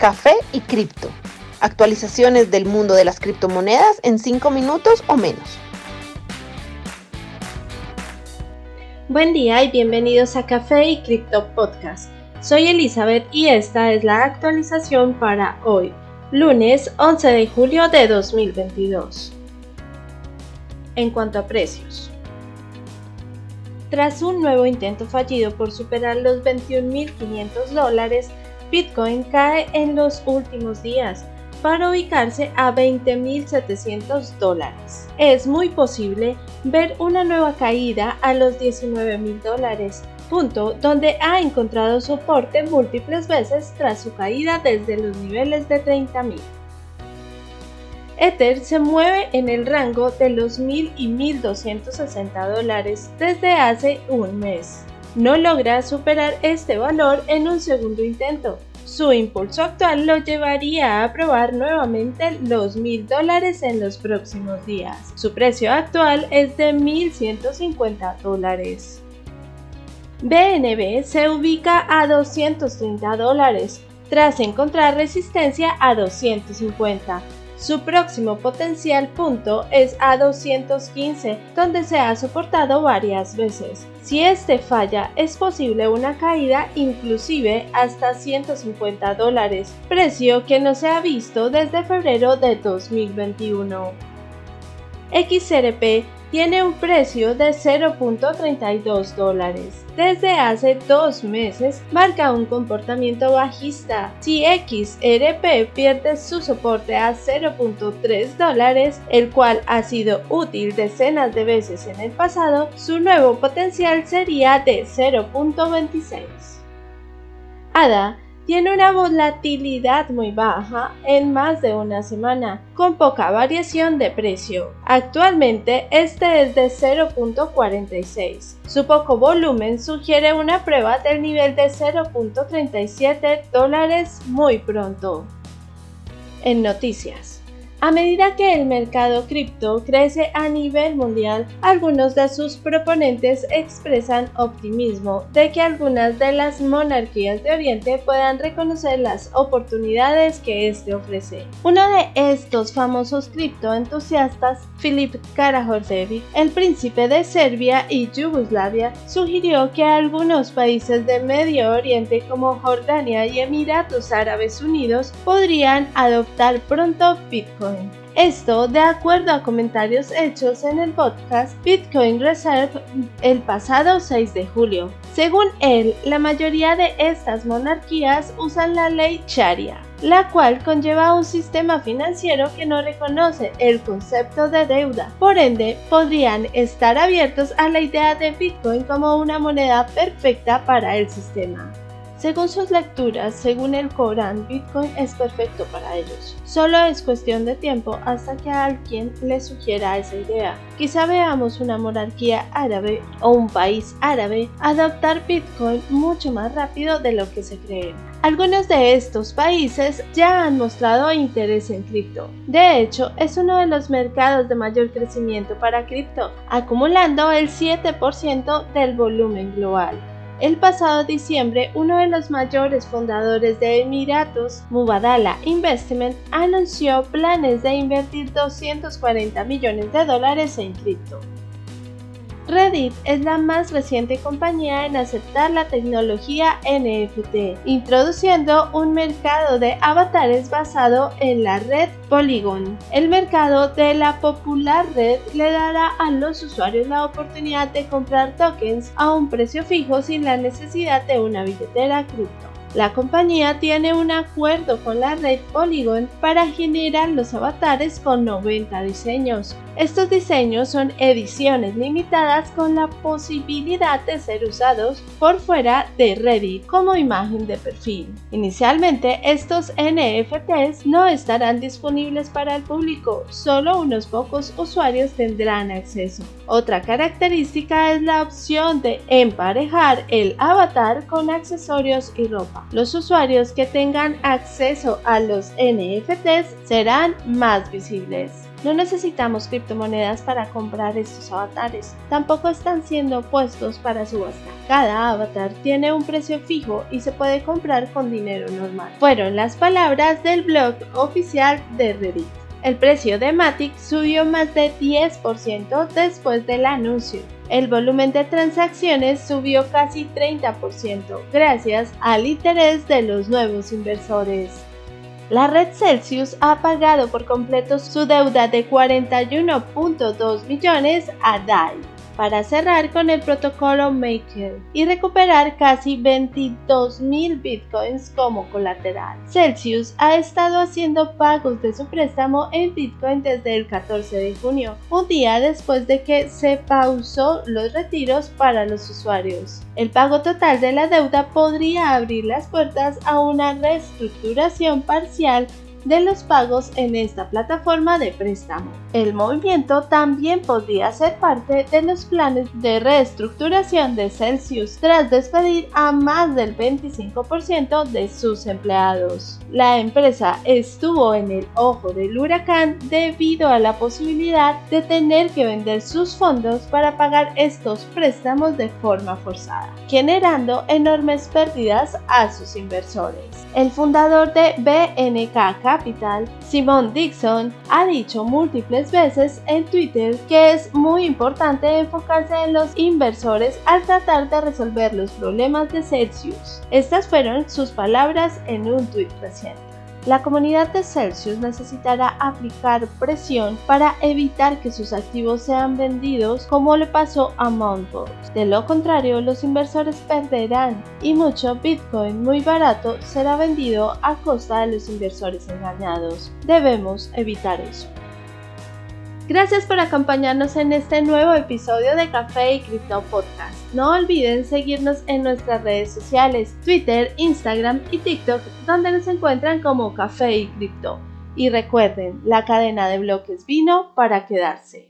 Café y Cripto. Actualizaciones del mundo de las criptomonedas en 5 minutos o menos. Buen día y bienvenidos a Café y Cripto Podcast. Soy Elizabeth y esta es la actualización para hoy, lunes 11 de julio de 2022. En cuanto a precios. Tras un nuevo intento fallido por superar los 21.500 dólares, Bitcoin cae en los últimos días para ubicarse a 20.700 dólares. Es muy posible ver una nueva caída a los 19.000 dólares, punto donde ha encontrado soporte múltiples veces tras su caída desde los niveles de 30.000. Ether se mueve en el rango de los 1.000 y 1.260 dólares desde hace un mes no logra superar este valor en un segundo intento. Su impulso actual lo llevaría a probar nuevamente los mil dólares en los próximos días. Su precio actual es de 1.150 dólares. BNB se ubica a 230 dólares tras encontrar resistencia a 250 su próximo potencial punto es a 215, donde se ha soportado varias veces. Si este falla, es posible una caída inclusive hasta 150 dólares, precio que no se ha visto desde febrero de 2021. XRP tiene un precio de 0.32 dólares. Desde hace dos meses marca un comportamiento bajista. Si XRP pierde su soporte a 0.3 dólares, el cual ha sido útil decenas de veces en el pasado, su nuevo potencial sería de 0.26. ADA tiene una volatilidad muy baja en más de una semana, con poca variación de precio. Actualmente este es de 0.46. Su poco volumen sugiere una prueba del nivel de 0.37 dólares muy pronto. En noticias. A medida que el mercado cripto crece a nivel mundial, algunos de sus proponentes expresan optimismo de que algunas de las monarquías de Oriente puedan reconocer las oportunidades que este ofrece. Uno de estos famosos cripto entusiastas, Filip Karađorđević, el príncipe de Serbia y Yugoslavia, sugirió que algunos países de Medio Oriente como Jordania y Emiratos Árabes Unidos podrían adoptar pronto Bitcoin. Esto de acuerdo a comentarios hechos en el podcast Bitcoin Reserve el pasado 6 de julio. Según él, la mayoría de estas monarquías usan la ley Sharia, la cual conlleva un sistema financiero que no reconoce el concepto de deuda. Por ende, podrían estar abiertos a la idea de Bitcoin como una moneda perfecta para el sistema. Según sus lecturas, según el Corán, Bitcoin es perfecto para ellos. Solo es cuestión de tiempo hasta que alguien les sugiera esa idea. Quizá veamos una monarquía árabe o un país árabe adoptar Bitcoin mucho más rápido de lo que se cree. Algunos de estos países ya han mostrado interés en cripto. De hecho, es uno de los mercados de mayor crecimiento para cripto, acumulando el 7% del volumen global. El pasado diciembre, uno de los mayores fundadores de Emiratos, Mubadala Investment, anunció planes de invertir 240 millones de dólares en cripto. Reddit es la más reciente compañía en aceptar la tecnología NFT, introduciendo un mercado de avatares basado en la red Polygon. El mercado de la popular red le dará a los usuarios la oportunidad de comprar tokens a un precio fijo sin la necesidad de una billetera cripto. La compañía tiene un acuerdo con la red Polygon para generar los avatares con 90 diseños. Estos diseños son ediciones limitadas con la posibilidad de ser usados por fuera de Reddit como imagen de perfil. Inicialmente estos NFTs no estarán disponibles para el público, solo unos pocos usuarios tendrán acceso. Otra característica es la opción de emparejar el avatar con accesorios y ropa. Los usuarios que tengan acceso a los NFTs serán más visibles. No necesitamos criptomonedas para comprar estos avatares, tampoco están siendo puestos para subasta. Cada avatar tiene un precio fijo y se puede comprar con dinero normal. Fueron las palabras del blog oficial de Reddit. El precio de Matic subió más de 10% después del anuncio. El volumen de transacciones subió casi 30% gracias al interés de los nuevos inversores. La red Celsius ha pagado por completo su deuda de 41.2 millones a DAI para cerrar con el protocolo Maker y recuperar casi 22.000 bitcoins como colateral. Celsius ha estado haciendo pagos de su préstamo en bitcoin desde el 14 de junio, un día después de que se pausó los retiros para los usuarios. El pago total de la deuda podría abrir las puertas a una reestructuración parcial de los pagos en esta plataforma de préstamo. El movimiento también podría ser parte de los planes de reestructuración de Celsius tras despedir a más del 25% de sus empleados. La empresa estuvo en el ojo del huracán debido a la posibilidad de tener que vender sus fondos para pagar estos préstamos de forma forzada, generando enormes pérdidas a sus inversores. El fundador de BNK Capital, Simon Dixon, ha dicho múltiples veces en Twitter que es muy importante enfocarse en los inversores al tratar de resolver los problemas de Celsius. Estas fueron sus palabras en un tweet reciente. La comunidad de Celsius necesitará aplicar presión para evitar que sus activos sean vendidos como le pasó a Mt. De lo contrario, los inversores perderán y mucho Bitcoin muy barato será vendido a costa de los inversores engañados. Debemos evitar eso. Gracias por acompañarnos en este nuevo episodio de Café y Crypto Podcast. No olviden seguirnos en nuestras redes sociales, Twitter, Instagram y TikTok, donde nos encuentran como Café y Cripto. Y recuerden, la cadena de bloques vino para quedarse.